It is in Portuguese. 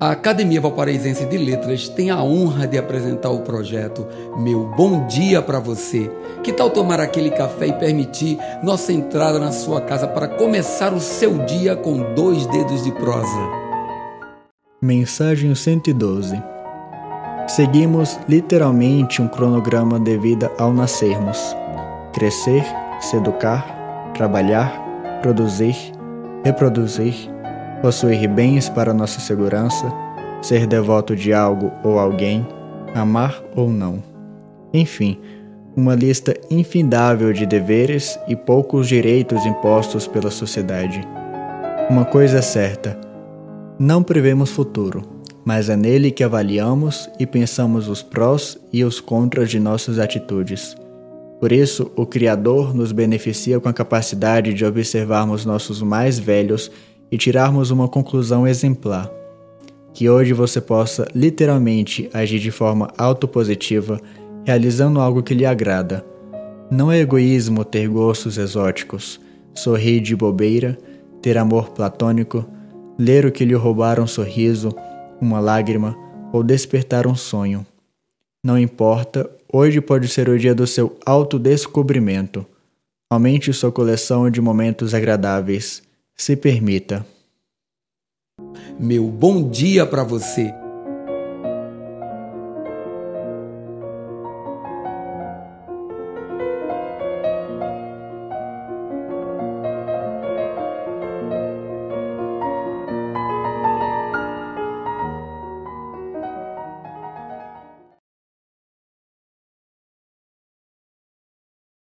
A Academia Valparaísense de Letras tem a honra de apresentar o projeto Meu Bom Dia para Você. Que tal tomar aquele café e permitir nossa entrada na sua casa para começar o seu dia com dois dedos de prosa? Mensagem 112 Seguimos literalmente um cronograma de vida ao nascermos: crescer, se educar, trabalhar, produzir, reproduzir possuir bens para nossa segurança, ser devoto de algo ou alguém, amar ou não. Enfim, uma lista infindável de deveres e poucos direitos impostos pela sociedade. Uma coisa é certa: não prevemos futuro, mas é nele que avaliamos e pensamos os prós e os contras de nossas atitudes. Por isso, o Criador nos beneficia com a capacidade de observarmos nossos mais velhos e tirarmos uma conclusão exemplar. Que hoje você possa literalmente agir de forma autopositiva, realizando algo que lhe agrada. Não é egoísmo ter gostos exóticos, sorrir de bobeira, ter amor platônico, ler o que lhe roubaram um sorriso, uma lágrima ou despertar um sonho. Não importa, hoje pode ser o dia do seu autodescobrimento. Aumente sua coleção de momentos agradáveis se permita. Meu bom dia para você.